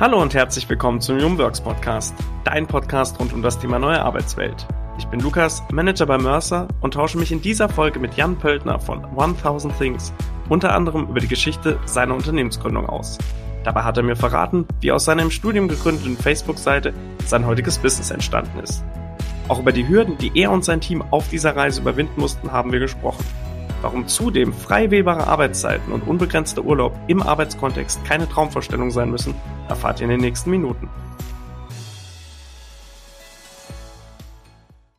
Hallo und herzlich willkommen zum Jungworks Podcast, dein Podcast rund um das Thema neue Arbeitswelt. Ich bin Lukas, Manager bei Mercer und tausche mich in dieser Folge mit Jan Pöltner von 1000 Things unter anderem über die Geschichte seiner Unternehmensgründung aus. Dabei hat er mir verraten, wie aus seiner im Studium gegründeten Facebook-Seite sein heutiges Business entstanden ist. Auch über die Hürden, die er und sein Team auf dieser Reise überwinden mussten, haben wir gesprochen. Warum zudem frei wählbare Arbeitszeiten und unbegrenzter Urlaub im Arbeitskontext keine Traumvorstellung sein müssen, erfahrt ihr in den nächsten Minuten.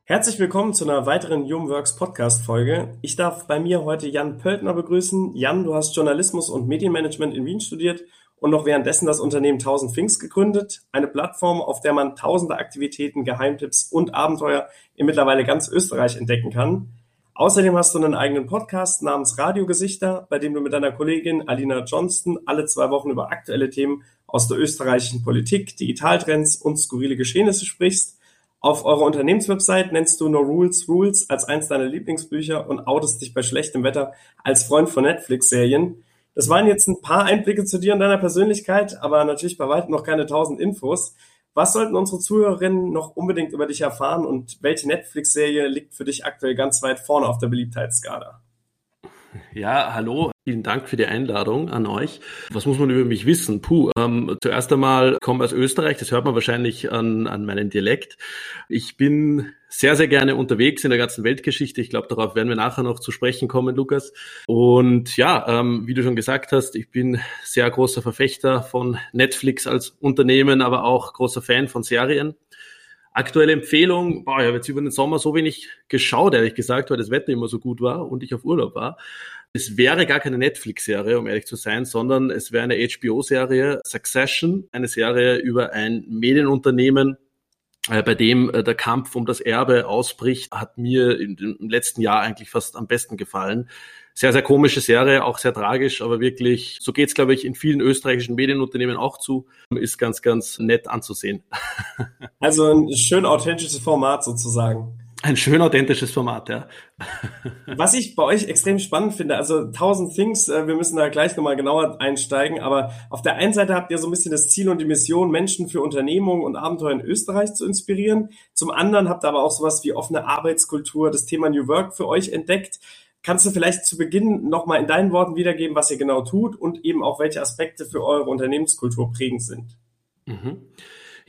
Herzlich willkommen zu einer weiteren Jumworks Podcast Folge. Ich darf bei mir heute Jan Pöltner begrüßen. Jan, du hast Journalismus und Medienmanagement in Wien studiert und noch währenddessen das Unternehmen 1000 Things gegründet. Eine Plattform, auf der man tausende Aktivitäten, Geheimtipps und Abenteuer in mittlerweile ganz Österreich entdecken kann. Außerdem hast du einen eigenen Podcast namens Radiogesichter, bei dem du mit deiner Kollegin Alina Johnston alle zwei Wochen über aktuelle Themen aus der österreichischen Politik, Digitaltrends und skurrile Geschehnisse sprichst. Auf eurer Unternehmenswebsite nennst du No Rules Rules als eins deiner Lieblingsbücher und outest dich bei schlechtem Wetter als Freund von Netflix-Serien. Das waren jetzt ein paar Einblicke zu dir und deiner Persönlichkeit, aber natürlich bei weitem noch keine tausend Infos. Was sollten unsere Zuhörerinnen noch unbedingt über dich erfahren und welche Netflix-Serie liegt für dich aktuell ganz weit vorne auf der Beliebtheitsskala? Ja, hallo, vielen Dank für die Einladung an euch. Was muss man über mich wissen? Puh, ähm, zuerst einmal komme aus Österreich, das hört man wahrscheinlich an, an meinem Dialekt. Ich bin sehr, sehr gerne unterwegs in der ganzen Weltgeschichte. Ich glaube, darauf werden wir nachher noch zu sprechen kommen, Lukas. Und ja, ähm, wie du schon gesagt hast, ich bin sehr großer Verfechter von Netflix als Unternehmen, aber auch großer Fan von Serien. Aktuelle Empfehlung, boah, ich habe jetzt über den Sommer so wenig geschaut, ehrlich gesagt, weil das Wetter immer so gut war und ich auf Urlaub war. Es wäre gar keine Netflix-Serie, um ehrlich zu sein, sondern es wäre eine HBO-Serie, Succession, eine Serie über ein Medienunternehmen, äh, bei dem äh, der Kampf um das Erbe ausbricht, hat mir im letzten Jahr eigentlich fast am besten gefallen sehr, sehr komische Serie, auch sehr tragisch, aber wirklich, so geht's glaube ich, in vielen österreichischen Medienunternehmen auch zu, ist ganz, ganz nett anzusehen. Also ein schön authentisches Format sozusagen. Ein schön authentisches Format, ja. Was ich bei euch extrem spannend finde, also 1000 Things, äh, wir müssen da gleich nochmal genauer einsteigen, aber auf der einen Seite habt ihr so ein bisschen das Ziel und die Mission, Menschen für Unternehmungen und Abenteuer in Österreich zu inspirieren. Zum anderen habt ihr aber auch sowas wie offene Arbeitskultur, das Thema New Work für euch entdeckt. Kannst du vielleicht zu Beginn nochmal in deinen Worten wiedergeben, was ihr genau tut und eben auch welche Aspekte für eure Unternehmenskultur prägend sind? Mhm.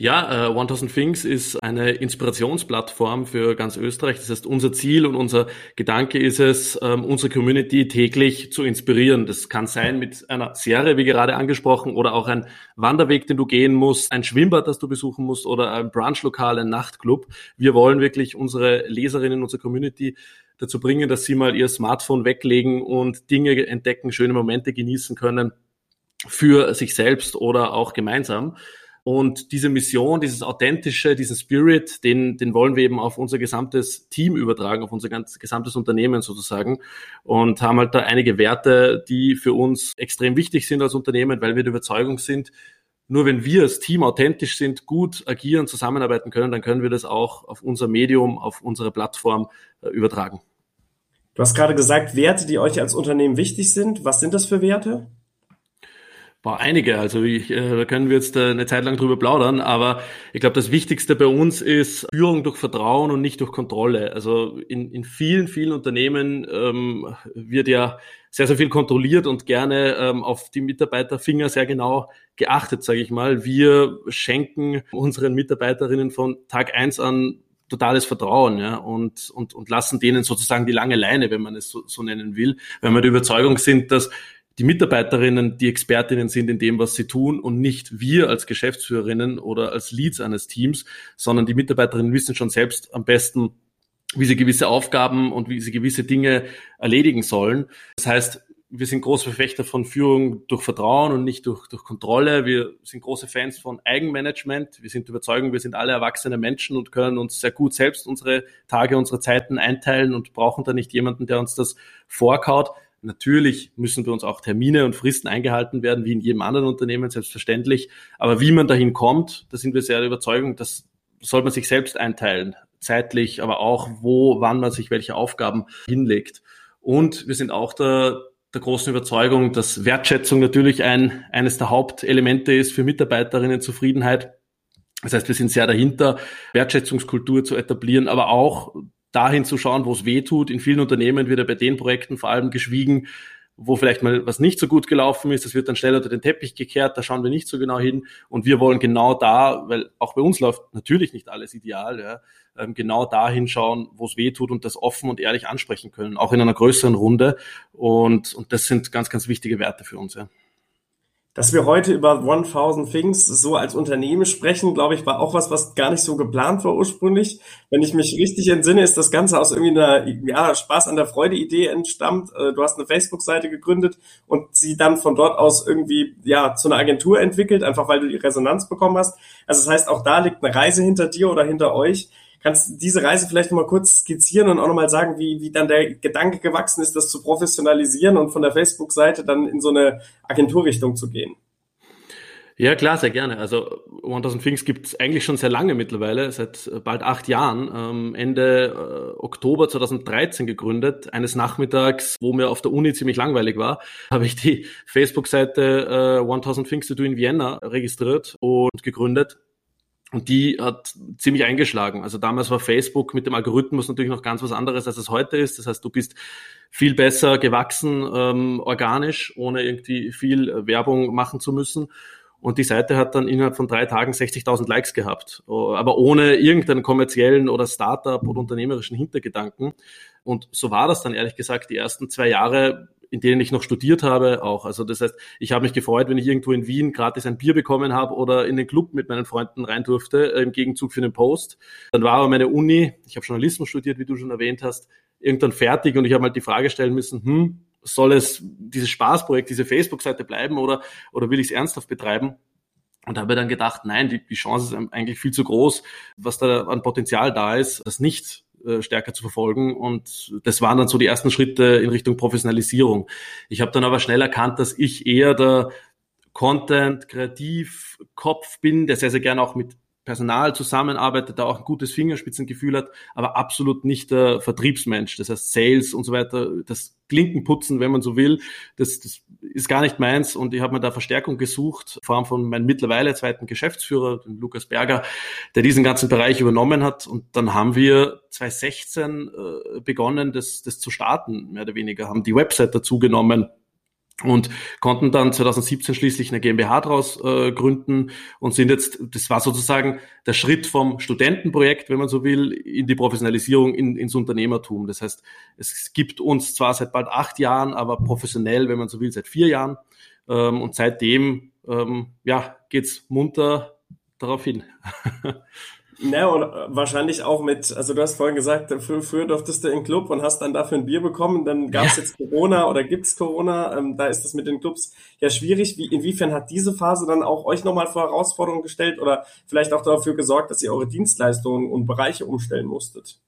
Ja, äh, 1000 Things ist eine Inspirationsplattform für ganz Österreich. Das heißt, unser Ziel und unser Gedanke ist es, ähm, unsere Community täglich zu inspirieren. Das kann sein mit einer Serie, wie gerade angesprochen, oder auch ein Wanderweg, den du gehen musst, ein Schwimmbad, das du besuchen musst, oder ein Brunchlokal, ein Nachtclub. Wir wollen wirklich unsere Leserinnen, unsere Community dazu bringen, dass sie mal ihr Smartphone weglegen und Dinge entdecken, schöne Momente genießen können für sich selbst oder auch gemeinsam. Und diese Mission, dieses authentische, diesen Spirit, den, den wollen wir eben auf unser gesamtes Team übertragen, auf unser ganz, gesamtes Unternehmen sozusagen. Und haben halt da einige Werte, die für uns extrem wichtig sind als Unternehmen, weil wir der Überzeugung sind, nur wenn wir als Team authentisch sind, gut agieren, zusammenarbeiten können, dann können wir das auch auf unser Medium, auf unsere Plattform äh, übertragen. Du hast gerade gesagt, Werte, die euch als Unternehmen wichtig sind. Was sind das für Werte? Boah, einige. Also ich, äh, da können wir jetzt äh, eine Zeit lang drüber plaudern, aber ich glaube, das Wichtigste bei uns ist Führung durch Vertrauen und nicht durch Kontrolle. Also in, in vielen, vielen Unternehmen ähm, wird ja sehr, sehr viel kontrolliert und gerne ähm, auf die Mitarbeiterfinger sehr genau geachtet, sage ich mal. Wir schenken unseren Mitarbeiterinnen von Tag eins an totales Vertrauen ja, und, und, und lassen denen sozusagen die lange Leine, wenn man es so, so nennen will, weil wir der Überzeugung sind, dass die Mitarbeiterinnen die Expertinnen sind in dem, was sie tun und nicht wir als Geschäftsführerinnen oder als Leads eines Teams, sondern die Mitarbeiterinnen wissen schon selbst am besten, wie sie gewisse Aufgaben und wie sie gewisse Dinge erledigen sollen. Das heißt, wir sind große Verfechter von Führung durch Vertrauen und nicht durch, durch Kontrolle. Wir sind große Fans von Eigenmanagement. Wir sind überzeugt, wir sind alle erwachsene Menschen und können uns sehr gut selbst unsere Tage, unsere Zeiten einteilen und brauchen da nicht jemanden, der uns das vorkaut. Natürlich müssen bei uns auch Termine und Fristen eingehalten werden, wie in jedem anderen Unternehmen, selbstverständlich. Aber wie man dahin kommt, da sind wir sehr der Überzeugung, das soll man sich selbst einteilen. Zeitlich, aber auch wo, wann man sich welche Aufgaben hinlegt. Und wir sind auch der der großen Überzeugung, dass Wertschätzung natürlich ein, eines der Hauptelemente ist für Mitarbeiterinnen Zufriedenheit. Das heißt, wir sind sehr dahinter, Wertschätzungskultur zu etablieren, aber auch dahin zu schauen, wo es weh tut. In vielen Unternehmen wird ja bei den Projekten vor allem geschwiegen, wo vielleicht mal was nicht so gut gelaufen ist, das wird dann schnell unter den Teppich gekehrt, da schauen wir nicht so genau hin. Und wir wollen genau da, weil auch bei uns läuft natürlich nicht alles ideal, ja, ähm, genau da hinschauen, wo es weh tut und das offen und ehrlich ansprechen können, auch in einer größeren Runde. Und, und das sind ganz, ganz wichtige Werte für uns. Ja. Dass wir heute über 1000 Things so als Unternehmen sprechen, glaube ich, war auch was, was gar nicht so geplant war ursprünglich. Wenn ich mich richtig entsinne, ist das Ganze aus irgendwie einer ja, Spaß an der Freude-Idee entstammt. Äh, du hast eine Facebook-Seite gegründet und sie dann von dort aus irgendwie ja zu einer Agentur entwickelt, einfach weil du die Resonanz bekommen hast. Also das heißt, auch da liegt eine Reise hinter dir oder hinter euch. Kannst du diese Reise vielleicht nochmal kurz skizzieren und auch nochmal sagen, wie, wie dann der Gedanke gewachsen ist, das zu professionalisieren und von der Facebook-Seite dann in so eine Agenturrichtung zu gehen? Ja, klar, sehr gerne. Also 1000 Things gibt es eigentlich schon sehr lange mittlerweile, seit bald acht Jahren. Ähm, Ende äh, Oktober 2013 gegründet. Eines Nachmittags, wo mir auf der Uni ziemlich langweilig war, habe ich die Facebook-Seite äh, 1000 Things to Do in Vienna registriert und gegründet. Und die hat ziemlich eingeschlagen. Also damals war Facebook mit dem Algorithmus natürlich noch ganz was anderes, als es heute ist. Das heißt, du bist viel besser gewachsen, ähm, organisch, ohne irgendwie viel Werbung machen zu müssen. Und die Seite hat dann innerhalb von drei Tagen 60.000 Likes gehabt, aber ohne irgendeinen kommerziellen oder Startup oder unternehmerischen Hintergedanken. Und so war das dann ehrlich gesagt die ersten zwei Jahre in denen ich noch studiert habe, auch. Also das heißt, ich habe mich gefreut, wenn ich irgendwo in Wien gratis ein Bier bekommen habe oder in den Club mit meinen Freunden rein durfte, äh, im Gegenzug für einen Post. Dann war aber meine Uni, ich habe Journalismus studiert, wie du schon erwähnt hast, irgendwann fertig und ich habe halt die Frage stellen müssen, hm, soll es dieses Spaßprojekt, diese Facebook-Seite bleiben oder, oder will ich es ernsthaft betreiben? Und habe dann gedacht, nein, die, die Chance ist eigentlich viel zu groß, was da an Potenzial da ist, das nicht äh, stärker zu verfolgen. Und das waren dann so die ersten Schritte in Richtung Professionalisierung. Ich habe dann aber schnell erkannt, dass ich eher der Content, Kreativ, Kopf bin, der sehr, sehr gerne auch mit Personal zusammenarbeitet, da auch ein gutes Fingerspitzengefühl hat, aber absolut nicht der Vertriebsmensch. Das heißt Sales und so weiter, das Klinkenputzen, wenn man so will, das, das ist gar nicht meins. Und ich habe mir da Verstärkung gesucht, vor allem von meinem mittlerweile zweiten Geschäftsführer, dem Lukas Berger, der diesen ganzen Bereich übernommen hat. Und dann haben wir 2016 äh, begonnen, das, das zu starten, mehr oder weniger, haben die Website dazu genommen, und konnten dann 2017 schließlich eine GmbH daraus äh, gründen und sind jetzt, das war sozusagen der Schritt vom Studentenprojekt, wenn man so will, in die Professionalisierung, in, ins Unternehmertum. Das heißt, es gibt uns zwar seit bald acht Jahren, aber professionell, wenn man so will, seit vier Jahren. Ähm, und seitdem, ähm, ja, geht's munter darauf hin. Ja, und wahrscheinlich auch mit, also du hast vorhin gesagt, früher durftest du in den Club und hast dann dafür ein Bier bekommen, dann gab es ja. jetzt Corona oder gibt's Corona, ähm, da ist das mit den Clubs ja schwierig. Wie, inwiefern hat diese Phase dann auch euch nochmal vor Herausforderungen gestellt oder vielleicht auch dafür gesorgt, dass ihr eure Dienstleistungen und Bereiche umstellen musstet?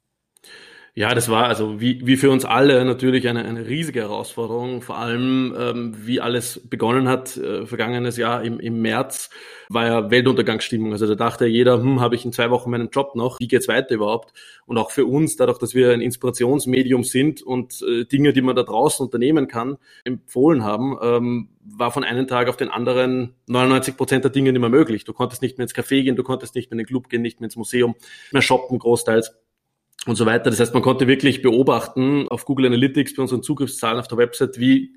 Ja, das war also wie, wie für uns alle natürlich eine, eine riesige Herausforderung. Vor allem, ähm, wie alles begonnen hat, äh, vergangenes Jahr im, im März, war ja Weltuntergangsstimmung. Also da dachte jeder, hm, habe ich in zwei Wochen meinen Job noch? Wie geht's weiter überhaupt? Und auch für uns, dadurch, dass wir ein Inspirationsmedium sind und äh, Dinge, die man da draußen unternehmen kann, empfohlen haben, ähm, war von einem Tag auf den anderen 99 Prozent der Dinge nicht mehr möglich. Du konntest nicht mehr ins Café gehen, du konntest nicht mehr in den Club gehen, nicht mehr ins Museum, mehr shoppen großteils und so weiter. Das heißt, man konnte wirklich beobachten auf Google Analytics bei unseren Zugriffszahlen auf der Website, wie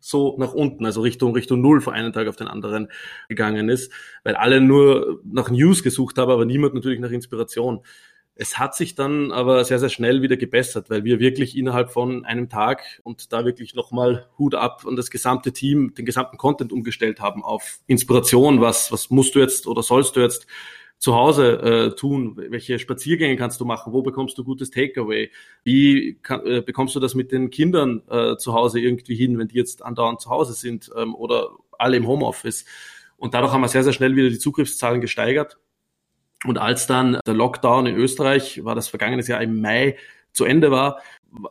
so nach unten, also Richtung Richtung Null von einem Tag auf den anderen gegangen ist, weil alle nur nach News gesucht haben, aber niemand natürlich nach Inspiration. Es hat sich dann aber sehr, sehr schnell wieder gebessert, weil wir wirklich innerhalb von einem Tag und da wirklich nochmal Hut ab und das gesamte Team, den gesamten Content umgestellt haben auf Inspiration. Was, was musst du jetzt oder sollst du jetzt zu Hause äh, tun? Welche Spaziergänge kannst du machen? Wo bekommst du gutes Takeaway? Wie kann, äh, bekommst du das mit den Kindern äh, zu Hause irgendwie hin, wenn die jetzt andauernd zu Hause sind ähm, oder alle im Homeoffice? Und dadurch haben wir sehr, sehr schnell wieder die Zugriffszahlen gesteigert. Und als dann der Lockdown in Österreich, war das vergangenes Jahr im Mai, zu Ende war,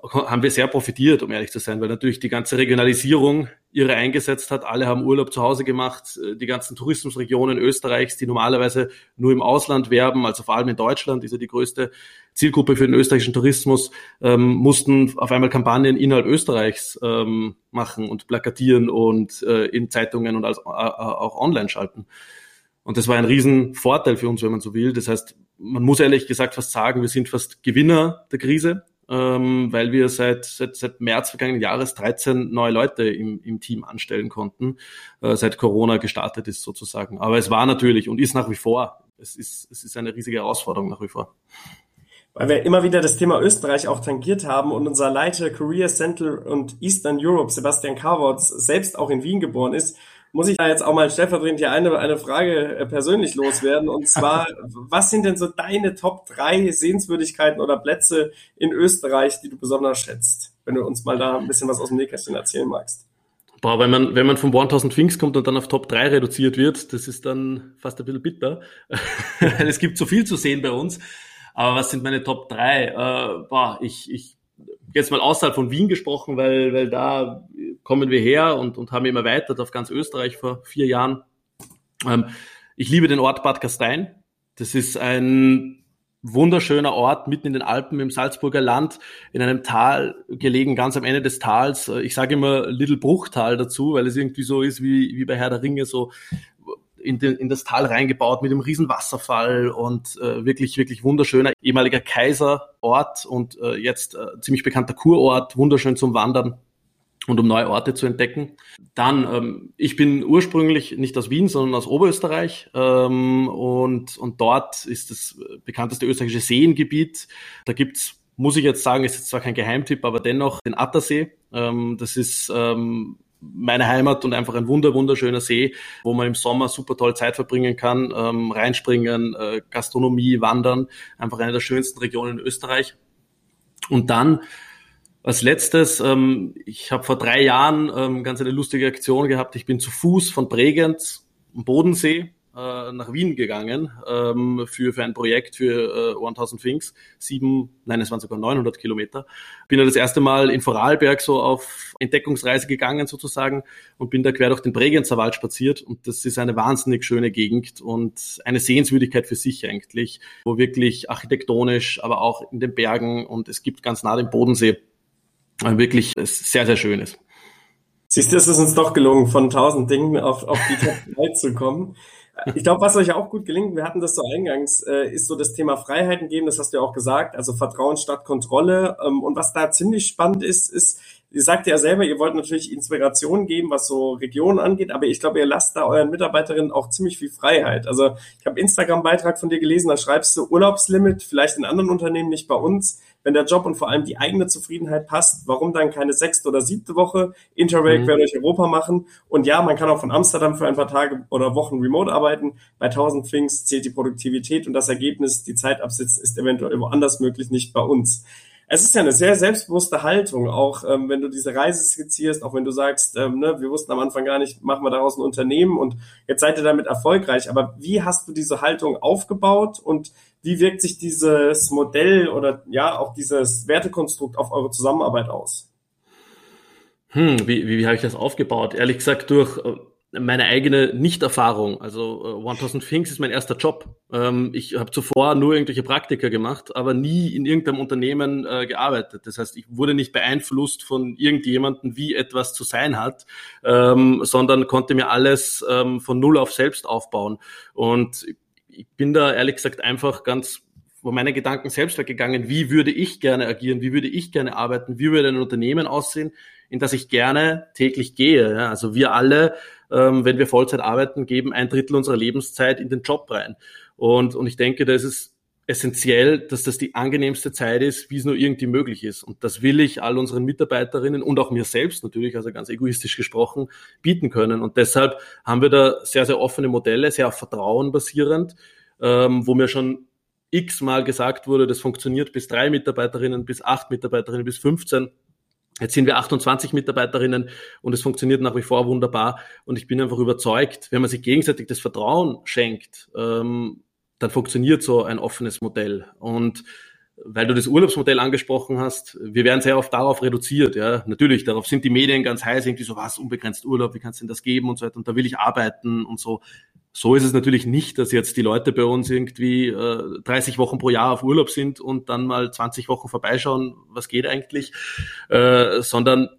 haben wir sehr profitiert, um ehrlich zu sein, weil natürlich die ganze Regionalisierung ihre eingesetzt hat. Alle haben Urlaub zu Hause gemacht. Die ganzen Tourismusregionen Österreichs, die normalerweise nur im Ausland werben, also vor allem in Deutschland, ist ja die größte Zielgruppe für den österreichischen Tourismus, ähm, mussten auf einmal Kampagnen innerhalb Österreichs ähm, machen und plakatieren und äh, in Zeitungen und als, äh, auch online schalten. Und das war ein Riesenvorteil für uns, wenn man so will. Das heißt, man muss ehrlich gesagt fast sagen, wir sind fast Gewinner der Krise ähm, weil wir seit, seit, seit März vergangenen Jahres 13 neue Leute im, im Team anstellen konnten, äh, seit Corona gestartet ist sozusagen. Aber es war natürlich und ist nach wie vor, es ist, es ist eine riesige Herausforderung nach wie vor. Weil wir immer wieder das Thema Österreich auch tangiert haben und unser Leiter Korea Central und Eastern Europe, Sebastian Karwotz, selbst auch in Wien geboren ist, muss ich da jetzt auch mal stellvertretend hier eine, eine Frage äh, persönlich loswerden. Und zwar, was sind denn so deine Top drei Sehenswürdigkeiten oder Plätze in Österreich, die du besonders schätzt? Wenn du uns mal da ein bisschen was aus dem Nähkästchen erzählen magst. Boah, wenn man, wenn man vom 1000 Things kommt und dann auf Top 3 reduziert wird, das ist dann fast ein bisschen bitter. es gibt so viel zu sehen bei uns. Aber was sind meine Top 3? Äh, boah, ich, ich jetzt mal außerhalb von Wien gesprochen, weil, weil da kommen wir her und, und haben immer erweitert auf ganz Österreich vor vier Jahren. Ähm, ich liebe den Ort Bad Gastein. Das ist ein wunderschöner Ort mitten in den Alpen im Salzburger Land, in einem Tal gelegen, ganz am Ende des Tals. Ich sage immer Little Bruchtal dazu, weil es irgendwie so ist wie, wie bei Herr der Ringe, so in, den, in das Tal reingebaut mit einem riesen Wasserfall und äh, wirklich, wirklich wunderschöner ehemaliger Kaiserort und äh, jetzt äh, ziemlich bekannter Kurort, wunderschön zum Wandern und um neue Orte zu entdecken. Dann, ähm, ich bin ursprünglich nicht aus Wien, sondern aus Oberösterreich ähm, und, und dort ist das bekannteste österreichische Seengebiet. Da gibt's muss ich jetzt sagen, ist jetzt zwar kein Geheimtipp, aber dennoch den Attersee. Ähm, das ist ähm, meine Heimat und einfach ein wunder wunderschöner See, wo man im Sommer super toll Zeit verbringen kann, ähm, reinspringen, äh, Gastronomie, Wandern, einfach eine der schönsten Regionen in Österreich. Und dann als letztes, ähm, ich habe vor drei Jahren ähm, ganz eine lustige Aktion gehabt. Ich bin zu Fuß von Bregenz am Bodensee äh, nach Wien gegangen ähm, für, für ein Projekt für äh, 1000 Things. Sieben, nein, es waren sogar 900 Kilometer. Bin da das erste Mal in Vorarlberg so auf Entdeckungsreise gegangen sozusagen und bin da quer durch den Bregenzer Wald spaziert und das ist eine wahnsinnig schöne Gegend und eine Sehenswürdigkeit für sich eigentlich, wo wirklich architektonisch, aber auch in den Bergen und es gibt ganz nah den Bodensee wirklich sehr, sehr schön ist. Siehst du, es ist uns doch gelungen, von tausend Dingen auf, auf die Top 3 zu kommen. Ich glaube, was euch auch gut gelingt, wir hatten das so eingangs, äh, ist so das Thema Freiheiten geben, das hast du ja auch gesagt, also Vertrauen statt Kontrolle. Ähm, und was da ziemlich spannend ist, ist, ihr sagt ja selber, ihr wollt natürlich Inspiration geben, was so Regionen angeht, aber ich glaube, ihr lasst da euren Mitarbeiterinnen auch ziemlich viel Freiheit. Also ich habe Instagram-Beitrag von dir gelesen, da schreibst du Urlaubslimit, vielleicht in anderen Unternehmen, nicht bei uns wenn der Job und vor allem die eigene Zufriedenheit passt, warum dann keine sechste oder siebte Woche Interrail mhm. quer durch Europa machen? Und ja, man kann auch von Amsterdam für ein paar Tage oder Wochen remote arbeiten. Bei 1000 Things zählt die Produktivität und das Ergebnis, die Zeit absitzen, ist eventuell woanders möglich, nicht bei uns es ist ja eine sehr selbstbewusste Haltung, auch ähm, wenn du diese Reise skizzierst, auch wenn du sagst, ähm, ne, wir wussten am Anfang gar nicht, machen wir daraus ein Unternehmen und jetzt seid ihr damit erfolgreich. Aber wie hast du diese Haltung aufgebaut und wie wirkt sich dieses Modell oder ja auch dieses Wertekonstrukt auf eure Zusammenarbeit aus? Hm, wie, wie, wie habe ich das aufgebaut? Ehrlich gesagt, durch äh, meine eigene Nichterfahrung. Also äh, 1000 Things ist mein erster Job. Ähm, ich habe zuvor nur irgendwelche Praktika gemacht, aber nie in irgendeinem Unternehmen äh, gearbeitet. Das heißt, ich wurde nicht beeinflusst von irgendjemandem, wie etwas zu sein hat, ähm, sondern konnte mir alles ähm, von null auf selbst aufbauen. Und ich bin da ehrlich gesagt einfach ganz wo meine Gedanken selbst weggegangen, wie würde ich gerne agieren, wie würde ich gerne arbeiten, wie würde ein Unternehmen aussehen, in das ich gerne täglich gehe. Ja, also wir alle, ähm, wenn wir Vollzeit arbeiten, geben ein Drittel unserer Lebenszeit in den Job rein. Und, und ich denke, da ist essentiell, dass das die angenehmste Zeit ist, wie es nur irgendwie möglich ist. Und das will ich all unseren Mitarbeiterinnen und auch mir selbst natürlich, also ganz egoistisch gesprochen, bieten können. Und deshalb haben wir da sehr, sehr offene Modelle, sehr auf Vertrauen basierend, ähm, wo mir schon x-mal gesagt wurde, das funktioniert bis drei Mitarbeiterinnen, bis acht Mitarbeiterinnen, bis 15. Jetzt sind wir 28 Mitarbeiterinnen und es funktioniert nach wie vor wunderbar. Und ich bin einfach überzeugt, wenn man sich gegenseitig das Vertrauen schenkt, ähm, dann funktioniert so ein offenes Modell. Und weil du das Urlaubsmodell angesprochen hast, wir werden sehr oft darauf reduziert, ja. Natürlich, darauf sind die Medien ganz heiß, irgendwie so, was, unbegrenzt Urlaub, wie kannst du denn das geben und so weiter, und da will ich arbeiten und so. So ist es natürlich nicht, dass jetzt die Leute bei uns irgendwie äh, 30 Wochen pro Jahr auf Urlaub sind und dann mal 20 Wochen vorbeischauen, was geht eigentlich, äh, sondern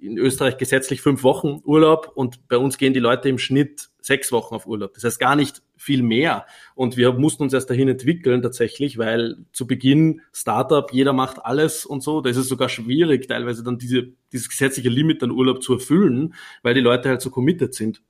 in Österreich gesetzlich fünf Wochen Urlaub und bei uns gehen die Leute im Schnitt sechs Wochen auf Urlaub. Das heißt gar nicht viel mehr. Und wir mussten uns erst dahin entwickeln tatsächlich, weil zu Beginn Startup, jeder macht alles und so. Da ist es sogar schwierig, teilweise dann diese, dieses gesetzliche Limit an Urlaub zu erfüllen, weil die Leute halt so committed sind.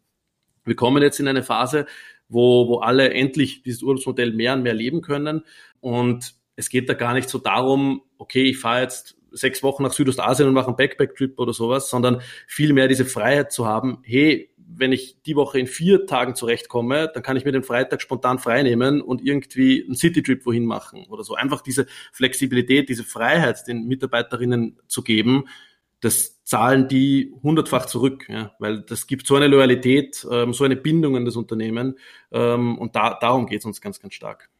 Wir kommen jetzt in eine Phase, wo, wo alle endlich dieses Urlaubsmodell mehr und mehr leben können. Und es geht da gar nicht so darum, okay, ich fahre jetzt sechs Wochen nach Südostasien und mache einen Backpack-Trip oder sowas, sondern vielmehr diese Freiheit zu haben, hey, wenn ich die Woche in vier Tagen zurechtkomme, dann kann ich mir den Freitag spontan freinehmen und irgendwie einen City-Trip wohin machen oder so. Einfach diese Flexibilität, diese Freiheit den Mitarbeiterinnen zu geben, das zahlen die hundertfach zurück, ja, weil das gibt so eine Loyalität, ähm, so eine Bindung an das Unternehmen ähm, und da, darum geht es uns ganz, ganz stark.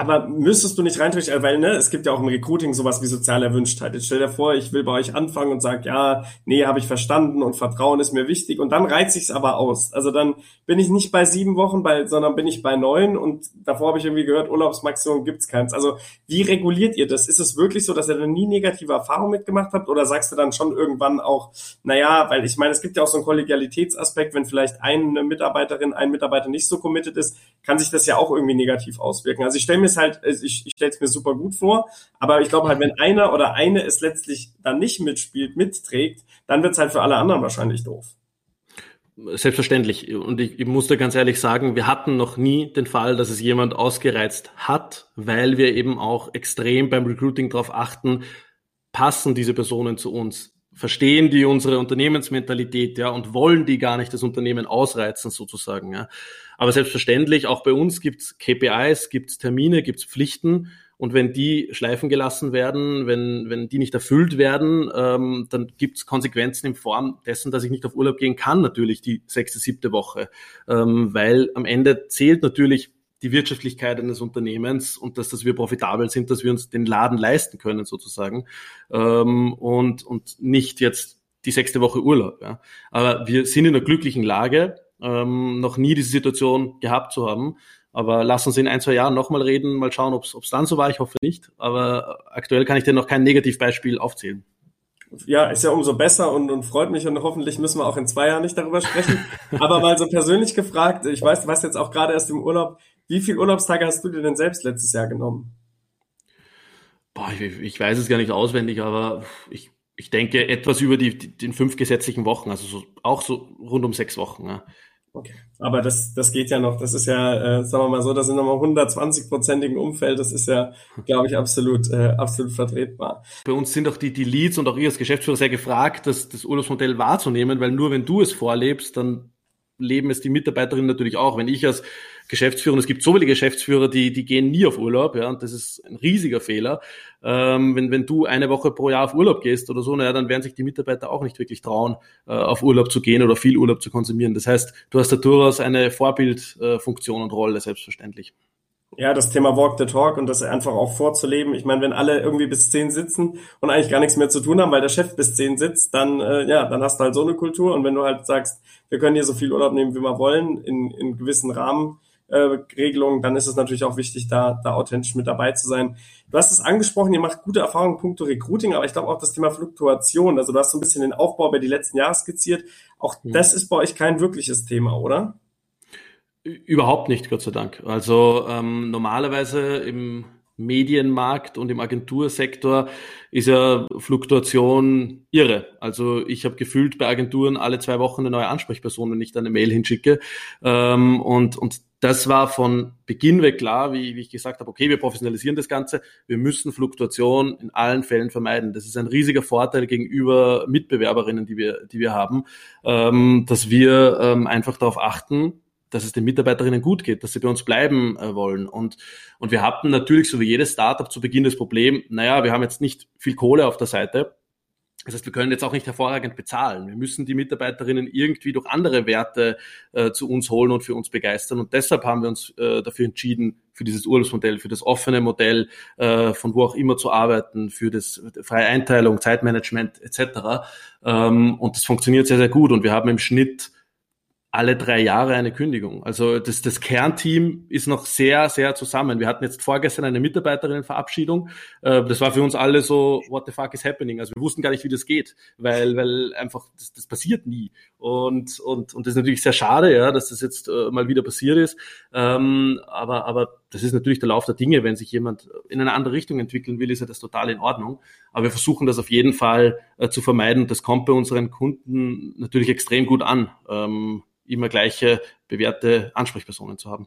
Aber müsstest du nicht reintun, weil ne, es gibt ja auch im Recruiting sowas wie soziale Erwünschtheit. Jetzt stell dir vor, ich will bei euch anfangen und sag, ja, nee, habe ich verstanden und Vertrauen ist mir wichtig und dann reizt sich's aber aus. Also dann bin ich nicht bei sieben Wochen, bei, sondern bin ich bei neun und davor habe ich irgendwie gehört, Urlaubsmaximum gibt's keins. Also wie reguliert ihr das? Ist es wirklich so, dass ihr da nie negative Erfahrungen mitgemacht habt oder sagst du dann schon irgendwann auch, naja, weil ich meine, es gibt ja auch so einen Kollegialitätsaspekt, wenn vielleicht eine Mitarbeiterin, ein Mitarbeiter nicht so committed ist, kann sich das ja auch irgendwie negativ auswirken. Also ich stelle mir es halt, ich, ich stelle es mir super gut vor, aber ich glaube halt, wenn einer oder eine es letztlich dann nicht mitspielt, mitträgt, dann wird es halt für alle anderen wahrscheinlich doof. Selbstverständlich. Und ich, ich musste ganz ehrlich sagen, wir hatten noch nie den Fall, dass es jemand ausgereizt hat, weil wir eben auch extrem beim Recruiting darauf achten, passen diese Personen zu uns? Verstehen die unsere Unternehmensmentalität, ja, und wollen die gar nicht das Unternehmen ausreizen, sozusagen, ja. Aber selbstverständlich, auch bei uns gibt's KPIs, gibt's Termine, gibt's Pflichten. Und wenn die schleifen gelassen werden, wenn, wenn die nicht erfüllt werden, ähm, dann gibt's Konsequenzen in Form dessen, dass ich nicht auf Urlaub gehen kann, natürlich die sechste, siebte Woche. Ähm, weil am Ende zählt natürlich die Wirtschaftlichkeit eines Unternehmens und dass, dass wir profitabel sind, dass wir uns den Laden leisten können sozusagen ähm, und, und nicht jetzt die sechste Woche Urlaub. Ja. Aber wir sind in einer glücklichen Lage, ähm, noch nie diese Situation gehabt zu haben. Aber lass uns in ein, zwei Jahren nochmal reden, mal schauen, ob es dann so war. Ich hoffe nicht. Aber aktuell kann ich dir noch kein Negativbeispiel aufzählen. Ja, ist ja umso besser und, und freut mich und hoffentlich müssen wir auch in zwei Jahren nicht darüber sprechen. Aber mal so persönlich gefragt, ich weiß, du warst jetzt auch gerade erst im Urlaub. Wie viele Urlaubstage hast du dir denn selbst letztes Jahr genommen? Boah, ich, ich weiß es gar nicht auswendig, aber ich ich denke etwas über die, die, den fünf gesetzlichen Wochen, also so, auch so rund um sechs Wochen. Ja. Okay. Aber das, das geht ja noch. Das ist ja, äh, sagen wir mal so, das sind nochmal 120-prozentigen Umfeld. Das ist ja, glaube ich, absolut, äh, absolut vertretbar. Bei uns sind auch die, die Leads und auch ihr als Geschäftsführer sehr gefragt, das, das Urlaubsmodell wahrzunehmen, weil nur wenn du es vorlebst, dann leben es die Mitarbeiterinnen natürlich auch. Wenn ich als Geschäftsführer, und es gibt so viele Geschäftsführer, die, die gehen nie auf Urlaub, ja, und das ist ein riesiger Fehler. Ähm, wenn, wenn du eine Woche pro Jahr auf Urlaub gehst oder so, naja, dann werden sich die Mitarbeiter auch nicht wirklich trauen, äh, auf Urlaub zu gehen oder viel Urlaub zu konsumieren. Das heißt, du hast da durchaus eine Vorbildfunktion äh, und Rolle, selbstverständlich. Ja, das Thema Walk the Talk und das einfach auch vorzuleben. Ich meine, wenn alle irgendwie bis zehn sitzen und eigentlich gar nichts mehr zu tun haben, weil der Chef bis zehn sitzt, dann äh, ja, dann hast du halt so eine Kultur. Und wenn du halt sagst, wir können hier so viel Urlaub nehmen, wie wir wollen, in, in gewissen Rahmen, Regelungen, dann ist es natürlich auch wichtig, da, da authentisch mit dabei zu sein. Du hast es angesprochen, ihr macht gute Erfahrungen punkto Recruiting, aber ich glaube auch das Thema Fluktuation, also du hast so ein bisschen den Aufbau über die letzten Jahre skizziert. Auch ja. das ist bei euch kein wirkliches Thema, oder? Überhaupt nicht, Gott sei Dank. Also ähm, normalerweise im Medienmarkt und im Agentursektor ist ja Fluktuation irre. Also ich habe gefühlt bei Agenturen alle zwei Wochen eine neue Ansprechperson, wenn ich da eine Mail hinschicke. Ähm, und, und das war von Beginn weg klar, wie, wie ich gesagt habe, okay, wir professionalisieren das Ganze, wir müssen Fluktuation in allen Fällen vermeiden. Das ist ein riesiger Vorteil gegenüber Mitbewerberinnen, die wir, die wir haben, ähm, dass wir ähm, einfach darauf achten, dass es den Mitarbeiterinnen gut geht, dass sie bei uns bleiben äh, wollen. Und, und wir hatten natürlich, so wie jedes Startup zu Beginn das Problem, naja, wir haben jetzt nicht viel Kohle auf der Seite. Das heißt, wir können jetzt auch nicht hervorragend bezahlen. Wir müssen die Mitarbeiterinnen irgendwie durch andere Werte äh, zu uns holen und für uns begeistern. Und deshalb haben wir uns äh, dafür entschieden, für dieses Urlaubsmodell, für das offene Modell, äh, von wo auch immer zu arbeiten, für das freie Einteilung, Zeitmanagement etc. Ähm, und das funktioniert sehr, sehr gut. Und wir haben im Schnitt alle drei Jahre eine Kündigung. Also das, das Kernteam ist noch sehr, sehr zusammen. Wir hatten jetzt vorgestern eine Mitarbeiterinnenverabschiedung. Äh, das war für uns alle so, what the fuck is happening? Also wir wussten gar nicht, wie das geht, weil, weil einfach das, das passiert nie. Und, und, und das ist natürlich sehr schade, ja, dass das jetzt äh, mal wieder passiert ist. Ähm, aber, aber das ist natürlich der Lauf der Dinge. Wenn sich jemand in eine andere Richtung entwickeln will, ist ja das total in Ordnung. Aber wir versuchen das auf jeden Fall äh, zu vermeiden. Das kommt bei unseren Kunden natürlich extrem gut an. Ähm, immer gleiche bewährte Ansprechpersonen zu haben.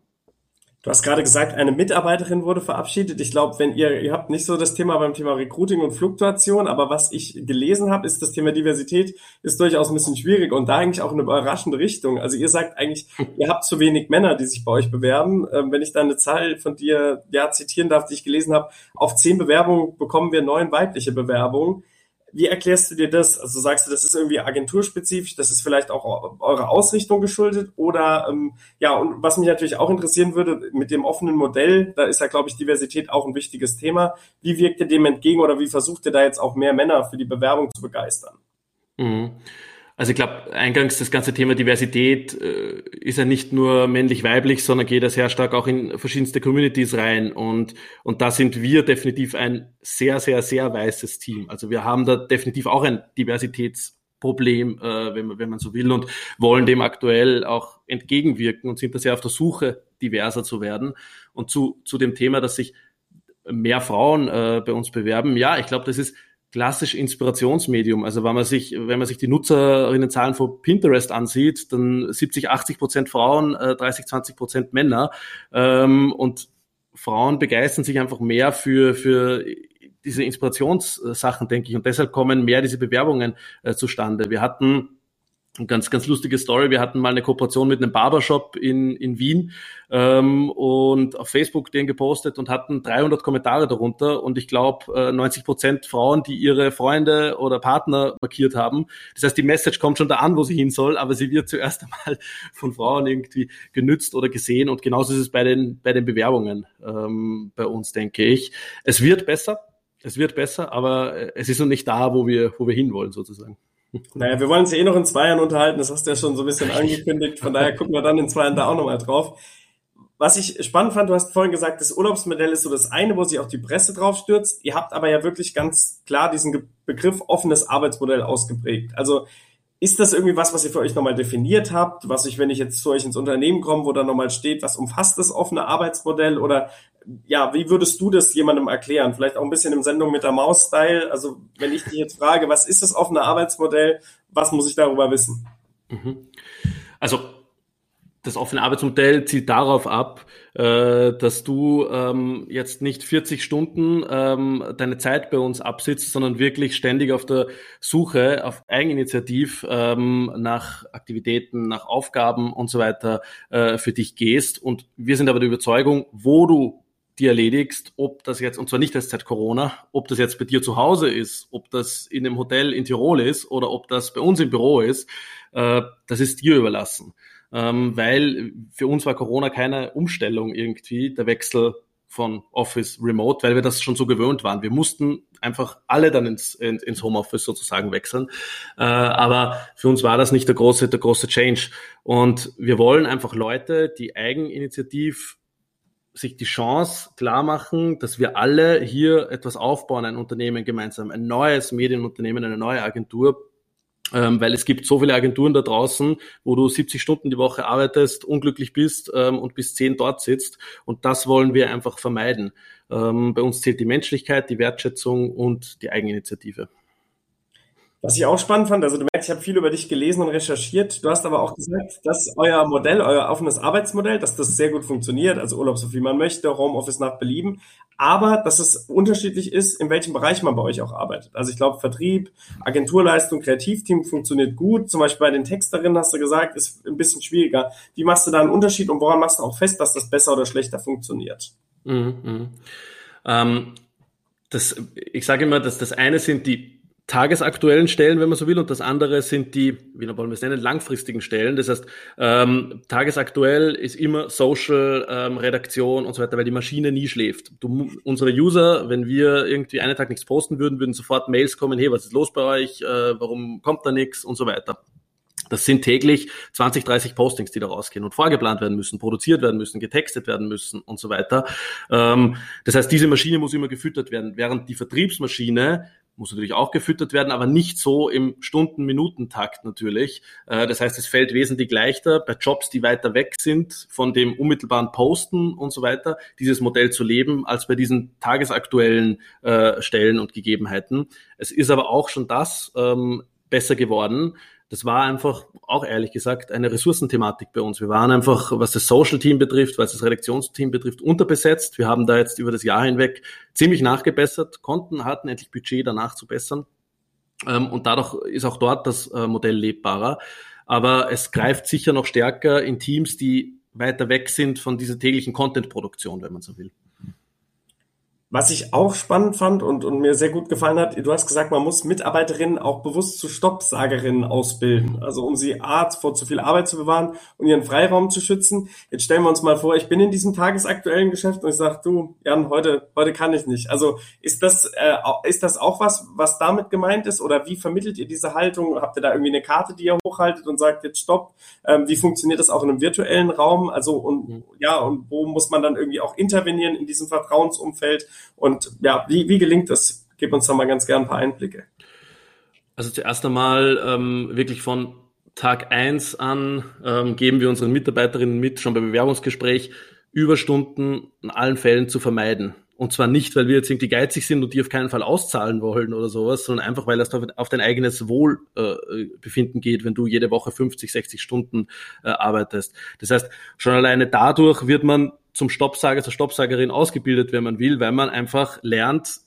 Du hast gerade gesagt, eine Mitarbeiterin wurde verabschiedet. Ich glaube, wenn ihr, ihr habt nicht so das Thema beim Thema Recruiting und Fluktuation, aber was ich gelesen habe, ist das Thema Diversität ist durchaus ein bisschen schwierig und da eigentlich auch eine überraschende Richtung. Also ihr sagt eigentlich, ihr habt zu wenig Männer, die sich bei euch bewerben. Ähm, wenn ich da eine Zahl von dir ja zitieren darf, die ich gelesen habe, auf zehn Bewerbungen bekommen wir neun weibliche Bewerbungen. Wie erklärst du dir das? Also sagst du, das ist irgendwie agenturspezifisch, das ist vielleicht auch eure Ausrichtung geschuldet oder ähm, ja, und was mich natürlich auch interessieren würde, mit dem offenen Modell, da ist ja, glaube ich, Diversität auch ein wichtiges Thema. Wie wirkt ihr dem entgegen oder wie versucht ihr da jetzt auch mehr Männer für die Bewerbung zu begeistern? Mhm. Also ich glaube, eingangs das ganze Thema Diversität äh, ist ja nicht nur männlich-weiblich, sondern geht ja sehr stark auch in verschiedenste Communities rein. Und, und da sind wir definitiv ein sehr, sehr, sehr weißes Team. Also wir haben da definitiv auch ein Diversitätsproblem, äh, wenn, man, wenn man so will, und wollen dem aktuell auch entgegenwirken und sind da sehr auf der Suche, diverser zu werden. Und zu, zu dem Thema, dass sich mehr Frauen äh, bei uns bewerben, ja, ich glaube, das ist klassisch Inspirationsmedium. Also wenn man sich, wenn man sich die Nutzerinnenzahlen von Pinterest ansieht, dann 70, 80 Prozent Frauen, 30, äh, 20 Prozent Männer. Ähm, und Frauen begeistern sich einfach mehr für, für diese Inspirationssachen, denke ich. Und deshalb kommen mehr diese Bewerbungen äh, zustande. Wir hatten ganz, ganz lustige Story. Wir hatten mal eine Kooperation mit einem Barbershop in, in Wien ähm, und auf Facebook den gepostet und hatten 300 Kommentare darunter und ich glaube äh, 90 Prozent Frauen, die ihre Freunde oder Partner markiert haben. Das heißt, die Message kommt schon da an, wo sie hin soll, aber sie wird zuerst einmal von Frauen irgendwie genützt oder gesehen und genauso ist es bei den, bei den Bewerbungen ähm, bei uns, denke ich. Es wird besser, es wird besser, aber äh, es ist noch nicht da, wo wir, wo wir hinwollen sozusagen. Naja, wir wollen uns ja eh noch in zwei Jahren unterhalten, das hast du ja schon so ein bisschen angekündigt, von daher gucken wir dann in zwei Jahren da auch nochmal drauf. Was ich spannend fand, du hast vorhin gesagt, das Urlaubsmodell ist so das eine, wo sich auch die Presse drauf stürzt. Ihr habt aber ja wirklich ganz klar diesen Begriff offenes Arbeitsmodell ausgeprägt. Also ist das irgendwie was, was ihr für euch nochmal definiert habt? Was ich, wenn ich jetzt zu euch ins Unternehmen komme, wo da nochmal steht, was umfasst das offene Arbeitsmodell? Oder ja, wie würdest du das jemandem erklären? Vielleicht auch ein bisschen im Sendung mit der Maus-Style. Also wenn ich dich jetzt frage, was ist das offene Arbeitsmodell? Was muss ich darüber wissen? Mhm. Also das offene Arbeitsmodell zielt darauf ab, äh, dass du ähm, jetzt nicht 40 Stunden ähm, deine Zeit bei uns absitzt, sondern wirklich ständig auf der Suche auf Eigeninitiativ ähm, nach Aktivitäten, nach Aufgaben und so weiter äh, für dich gehst. Und wir sind aber der Überzeugung, wo du die erledigst, ob das jetzt, und zwar nicht erst seit Corona, ob das jetzt bei dir zu Hause ist, ob das in einem Hotel in Tirol ist oder ob das bei uns im Büro ist, äh, das ist dir überlassen ähm, weil für uns war Corona keine Umstellung irgendwie, der Wechsel von Office Remote, weil wir das schon so gewöhnt waren. Wir mussten einfach alle dann ins, ins Homeoffice sozusagen wechseln. Äh, aber für uns war das nicht der große, der große Change. Und wir wollen einfach Leute, die eigeninitiativ sich die Chance klar machen, dass wir alle hier etwas aufbauen, ein Unternehmen gemeinsam, ein neues Medienunternehmen, eine neue Agentur ähm, weil es gibt so viele Agenturen da draußen, wo du 70 Stunden die Woche arbeitest, unglücklich bist ähm, und bis 10 dort sitzt. Und das wollen wir einfach vermeiden. Ähm, bei uns zählt die Menschlichkeit, die Wertschätzung und die Eigeninitiative. Was ich auch spannend fand, also du merkst, ich habe viel über dich gelesen und recherchiert. Du hast aber auch gesagt, dass euer Modell, euer offenes Arbeitsmodell, dass das sehr gut funktioniert, also Urlaub so viel man möchte, Homeoffice nach Belieben, aber dass es unterschiedlich ist, in welchem Bereich man bei euch auch arbeitet. Also ich glaube, Vertrieb, Agenturleistung, Kreativteam funktioniert gut. Zum Beispiel bei den Texterinnen hast du gesagt, ist ein bisschen schwieriger. Wie machst du da einen Unterschied und woran machst du auch fest, dass das besser oder schlechter funktioniert? Mhm, mh. ähm, das, ich sage immer, dass das eine sind die tagesaktuellen Stellen, wenn man so will, und das andere sind die, wie wollen wir es nennen, langfristigen Stellen. Das heißt, ähm, tagesaktuell ist immer Social, ähm, Redaktion und so weiter, weil die Maschine nie schläft. Du, unsere User, wenn wir irgendwie einen Tag nichts posten würden, würden sofort Mails kommen, hey, was ist los bei euch, äh, warum kommt da nichts und so weiter. Das sind täglich 20, 30 Postings, die da rausgehen und vorgeplant werden müssen, produziert werden müssen, getextet werden müssen und so weiter. Ähm, das heißt, diese Maschine muss immer gefüttert werden, während die Vertriebsmaschine muss natürlich auch gefüttert werden, aber nicht so im Stunden-Minuten-Takt natürlich. Äh, das heißt, es fällt wesentlich leichter bei Jobs, die weiter weg sind von dem unmittelbaren Posten und so weiter, dieses Modell zu leben, als bei diesen tagesaktuellen äh, Stellen und Gegebenheiten. Es ist aber auch schon das ähm, besser geworden, das war einfach auch ehrlich gesagt eine Ressourcenthematik bei uns. Wir waren einfach, was das Social Team betrifft, was das Redaktionsteam betrifft, unterbesetzt. Wir haben da jetzt über das Jahr hinweg ziemlich nachgebessert, konnten, hatten endlich Budget danach zu bessern. Ähm, und dadurch ist auch dort das äh, Modell lebbarer. Aber es greift sicher noch stärker in Teams, die weiter weg sind von dieser täglichen Content-Produktion, wenn man so will. Was ich auch spannend fand und, und mir sehr gut gefallen hat, du hast gesagt, man muss Mitarbeiterinnen auch bewusst zu Stoppsagerinnen ausbilden. Also um sie A, vor zu viel Arbeit zu bewahren und ihren Freiraum zu schützen. Jetzt stellen wir uns mal vor, ich bin in diesem tagesaktuellen Geschäft und ich sage, du, Jan, heute, heute kann ich nicht. Also ist das, äh, ist das auch was, was damit gemeint ist? Oder wie vermittelt ihr diese Haltung? Habt ihr da irgendwie eine Karte, die ihr hochhaltet und sagt, jetzt stopp? Ähm, wie funktioniert das auch in einem virtuellen Raum? Also und mhm. ja, und wo muss man dann irgendwie auch intervenieren in diesem Vertrauensumfeld? Und ja, wie, wie gelingt das? Gib uns da mal ganz gern ein paar Einblicke. Also zuerst einmal ähm, wirklich von Tag eins an ähm, geben wir unseren Mitarbeiterinnen mit, schon beim Bewerbungsgespräch, Überstunden in allen Fällen zu vermeiden. Und zwar nicht, weil wir jetzt irgendwie geizig sind und die auf keinen Fall auszahlen wollen oder sowas, sondern einfach, weil es auf dein eigenes Wohlbefinden äh, geht, wenn du jede Woche 50, 60 Stunden äh, arbeitest. Das heißt, schon alleine dadurch wird man zum Stoppsager, zur Stoppsagerin ausgebildet, wenn man will, weil man einfach lernt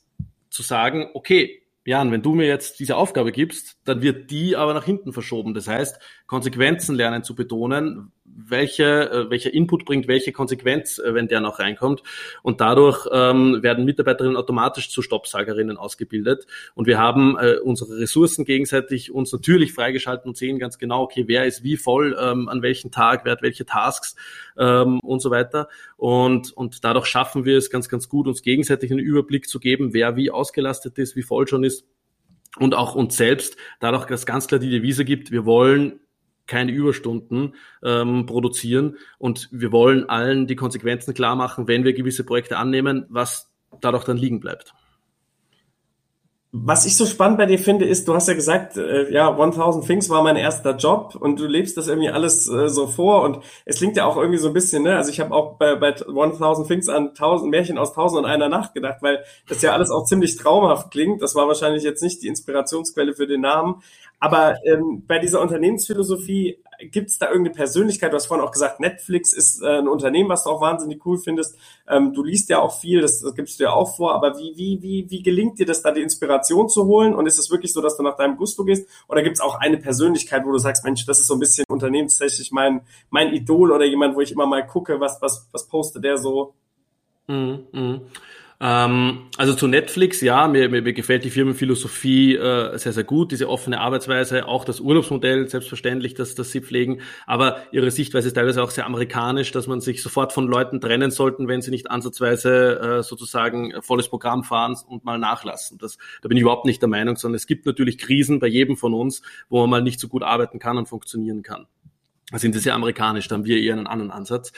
zu sagen, okay, Jan, wenn du mir jetzt diese Aufgabe gibst, dann wird die aber nach hinten verschoben. Das heißt, Konsequenzen lernen zu betonen, welche, äh, welcher Input bringt welche Konsequenz, äh, wenn der noch reinkommt. Und dadurch ähm, werden Mitarbeiterinnen automatisch zu Stoppsagerinnen ausgebildet. Und wir haben äh, unsere Ressourcen gegenseitig uns natürlich freigeschalten und sehen ganz genau, okay, wer ist wie voll, ähm, an welchem Tag, wer hat welche Tasks ähm, und so weiter. Und, und dadurch schaffen wir es ganz, ganz gut, uns gegenseitig einen Überblick zu geben, wer wie ausgelastet ist, wie voll schon ist und auch uns selbst dadurch, dass ganz klar die Devise gibt, wir wollen keine Überstunden ähm, produzieren und wir wollen allen die Konsequenzen klar machen, wenn wir gewisse Projekte annehmen, was dadurch dann liegen bleibt. Was ich so spannend bei dir finde, ist, du hast ja gesagt, äh, ja, 1000 Things war mein erster Job und du lebst das irgendwie alles äh, so vor und es klingt ja auch irgendwie so ein bisschen, ne, also ich habe auch bei, bei 1000 Things an 1000 Märchen aus 1000 und einer Nacht gedacht, weil das ja alles auch ziemlich traumhaft klingt. Das war wahrscheinlich jetzt nicht die Inspirationsquelle für den Namen, aber ähm, bei dieser Unternehmensphilosophie gibt es da irgendeine Persönlichkeit? Du hast vorhin auch gesagt, Netflix ist äh, ein Unternehmen, was du auch wahnsinnig cool findest. Ähm, du liest ja auch viel, das, das gibst du ja auch vor. Aber wie, wie, wie, wie gelingt dir das, da die Inspiration zu holen? Und ist es wirklich so, dass du nach deinem Gusto gehst? Oder gibt es auch eine Persönlichkeit, wo du sagst, Mensch, das ist so ein bisschen unternehmenstechnisch mein, mein Idol oder jemand, wo ich immer mal gucke, was, was, was postet der so? Mhm, mh. Ähm, also zu Netflix, ja, mir, mir, mir gefällt die Firmenphilosophie äh, sehr, sehr gut, diese offene Arbeitsweise, auch das Urlaubsmodell, selbstverständlich, dass, dass sie pflegen, aber ihre Sichtweise ist teilweise auch sehr amerikanisch, dass man sich sofort von Leuten trennen sollten, wenn sie nicht ansatzweise äh, sozusagen volles Programm fahren und mal nachlassen. Das, da bin ich überhaupt nicht der Meinung, sondern es gibt natürlich Krisen bei jedem von uns, wo man mal nicht so gut arbeiten kann und funktionieren kann. Da sind sie sehr amerikanisch, da haben wir eher einen anderen Ansatz.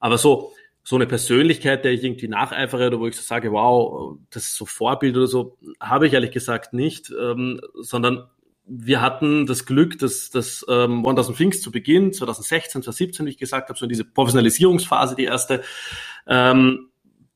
Aber so, so eine Persönlichkeit, der ich irgendwie nacheifere oder wo ich so sage, wow, das ist so Vorbild oder so, habe ich ehrlich gesagt nicht, ähm, sondern wir hatten das Glück, dass das ähm, 1000 Things zu Beginn, 2016, 2017, wie ich gesagt habe, so in diese Professionalisierungsphase, die erste, ähm,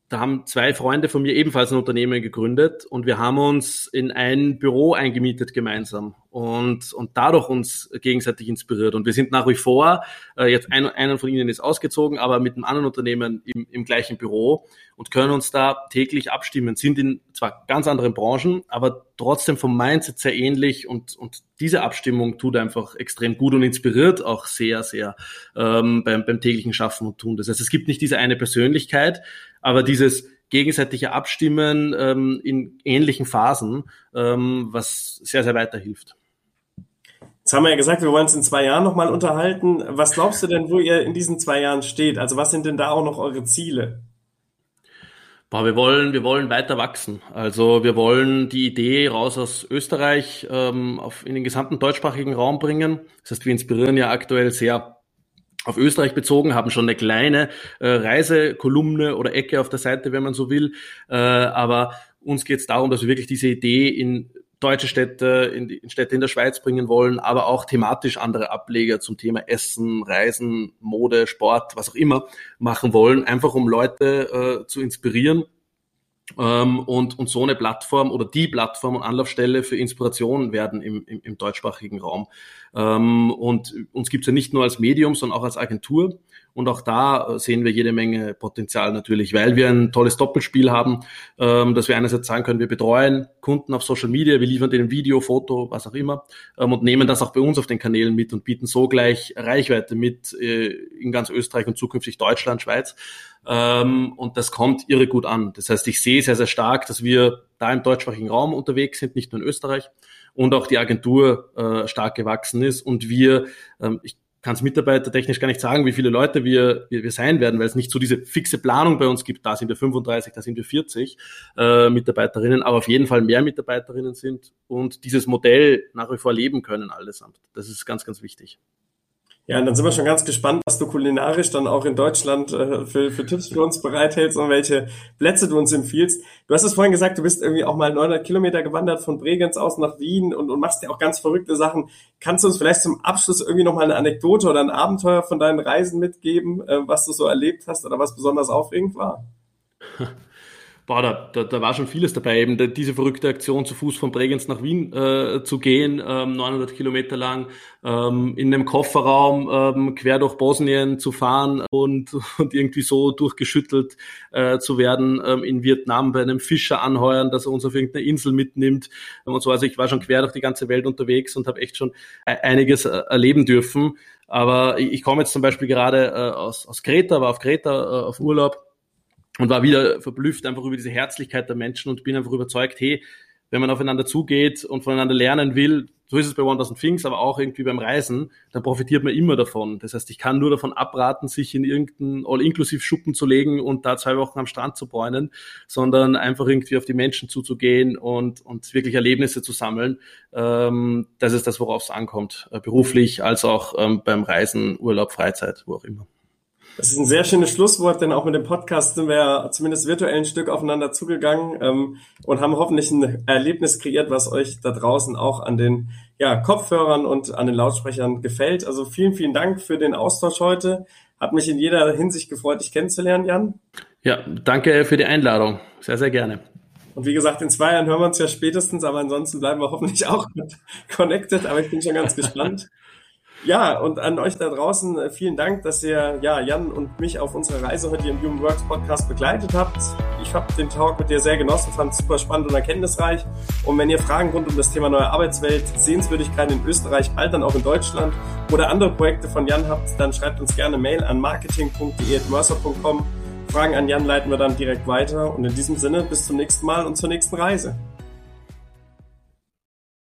da haben zwei Freunde von mir ebenfalls ein Unternehmen gegründet und wir haben uns in ein Büro eingemietet gemeinsam und, und dadurch uns gegenseitig inspiriert. Und wir sind nach wie vor, äh, jetzt ein, einer von ihnen ist ausgezogen, aber mit einem anderen Unternehmen im, im gleichen Büro und können uns da täglich abstimmen, sind in zwar ganz anderen Branchen, aber trotzdem vom Mindset sehr ähnlich und, und diese Abstimmung tut einfach extrem gut und inspiriert auch sehr, sehr ähm, beim, beim täglichen Schaffen und Tun. Das heißt, es gibt nicht diese eine Persönlichkeit, aber dieses gegenseitige Abstimmen ähm, in ähnlichen Phasen, ähm, was sehr, sehr weiterhilft. Jetzt haben wir ja gesagt, wir wollen uns in zwei Jahren nochmal unterhalten. Was glaubst du denn, wo ihr in diesen zwei Jahren steht? Also was sind denn da auch noch eure Ziele? Boah, wir wollen, wir wollen weiter wachsen. Also wir wollen die Idee raus aus Österreich ähm, auf, in den gesamten deutschsprachigen Raum bringen. Das heißt, wir inspirieren ja aktuell sehr auf Österreich bezogen, haben schon eine kleine äh, Reisekolumne oder Ecke auf der Seite, wenn man so will. Äh, aber uns geht es darum, dass wir wirklich diese Idee in deutsche Städte, in, in Städte in der Schweiz bringen wollen, aber auch thematisch andere Ableger zum Thema Essen, Reisen, Mode, Sport, was auch immer machen wollen, einfach um Leute äh, zu inspirieren und, und so eine Plattform oder die Plattform und Anlaufstelle für Inspiration werden im, im, im deutschsprachigen Raum. Ähm, und uns gibt es ja nicht nur als Medium, sondern auch als Agentur. Und auch da äh, sehen wir jede Menge Potenzial natürlich, weil wir ein tolles Doppelspiel haben, ähm, dass wir einerseits sagen können, wir betreuen Kunden auf Social Media, wir liefern denen Video, Foto, was auch immer ähm, und nehmen das auch bei uns auf den Kanälen mit und bieten so gleich Reichweite mit äh, in ganz Österreich und zukünftig Deutschland, Schweiz. Ähm, und das kommt irre gut an. Das heißt, ich sehe sehr, sehr stark, dass wir da im deutschsprachigen Raum unterwegs sind, nicht nur in Österreich und auch die Agentur äh, stark gewachsen ist und wir, ähm, ich kann es mitarbeitertechnisch gar nicht sagen, wie viele Leute wir, wir, wir sein werden, weil es nicht so diese fixe Planung bei uns gibt. Da sind wir 35, da sind wir 40 äh, Mitarbeiterinnen, aber auf jeden Fall mehr Mitarbeiterinnen sind und dieses Modell nach wie vor leben können allesamt. Das ist ganz, ganz wichtig. Ja, und dann sind wir schon ganz gespannt, was du kulinarisch dann auch in Deutschland äh, für, für Tipps für uns bereithältst und welche Plätze du uns empfiehlst. Du hast es vorhin gesagt, du bist irgendwie auch mal 900 Kilometer gewandert von Bregenz aus nach Wien und, und machst ja auch ganz verrückte Sachen. Kannst du uns vielleicht zum Abschluss irgendwie noch mal eine Anekdote oder ein Abenteuer von deinen Reisen mitgeben, äh, was du so erlebt hast oder was besonders aufregend war? boah, da, da, da war schon vieles dabei, eben diese verrückte Aktion zu Fuß von Bregenz nach Wien äh, zu gehen, ähm, 900 Kilometer lang, ähm, in einem Kofferraum ähm, quer durch Bosnien zu fahren und, und irgendwie so durchgeschüttelt äh, zu werden, ähm, in Vietnam bei einem Fischer anheuern, dass er uns auf irgendeine Insel mitnimmt und so. Also ich war schon quer durch die ganze Welt unterwegs und habe echt schon e-, einiges äh, erleben dürfen. Aber ich, ich komme jetzt zum Beispiel gerade äh, aus, aus Kreta, war auf Kreta äh, auf Urlaub und war wieder verblüfft einfach über diese Herzlichkeit der Menschen und bin einfach überzeugt, hey, wenn man aufeinander zugeht und voneinander lernen will, so ist es bei 1000 Things, aber auch irgendwie beim Reisen, dann profitiert man immer davon. Das heißt, ich kann nur davon abraten, sich in irgendeinen All-Inclusive-Schuppen zu legen und da zwei Wochen am Strand zu bräunen, sondern einfach irgendwie auf die Menschen zuzugehen und, und wirklich Erlebnisse zu sammeln. Ähm, das ist das, worauf es ankommt, äh, beruflich als auch ähm, beim Reisen, Urlaub, Freizeit, wo auch immer. Das ist ein sehr schönes Schlusswort, denn auch mit dem Podcast sind wir ja zumindest virtuell ein Stück aufeinander zugegangen ähm, und haben hoffentlich ein Erlebnis kreiert, was euch da draußen auch an den ja, Kopfhörern und an den Lautsprechern gefällt. Also vielen, vielen Dank für den Austausch heute. Hat mich in jeder Hinsicht gefreut, dich kennenzulernen, Jan. Ja, danke für die Einladung. Sehr, sehr gerne. Und wie gesagt, in zwei Jahren hören wir uns ja spätestens, aber ansonsten bleiben wir hoffentlich auch connected. Aber ich bin schon ganz gespannt. Ja, und an euch da draußen äh, vielen Dank, dass ihr ja, Jan und mich auf unserer Reise heute im Human Works Podcast begleitet habt. Ich habe den Talk mit dir sehr genossen, fand es super spannend und erkenntnisreich. Und wenn ihr Fragen rund um das Thema neue Arbeitswelt, Sehenswürdigkeiten in Österreich, bald dann auch in Deutschland oder andere Projekte von Jan habt, dann schreibt uns gerne Mail an marketing.de.mercer.com. Fragen an Jan leiten wir dann direkt weiter. Und in diesem Sinne, bis zum nächsten Mal und zur nächsten Reise.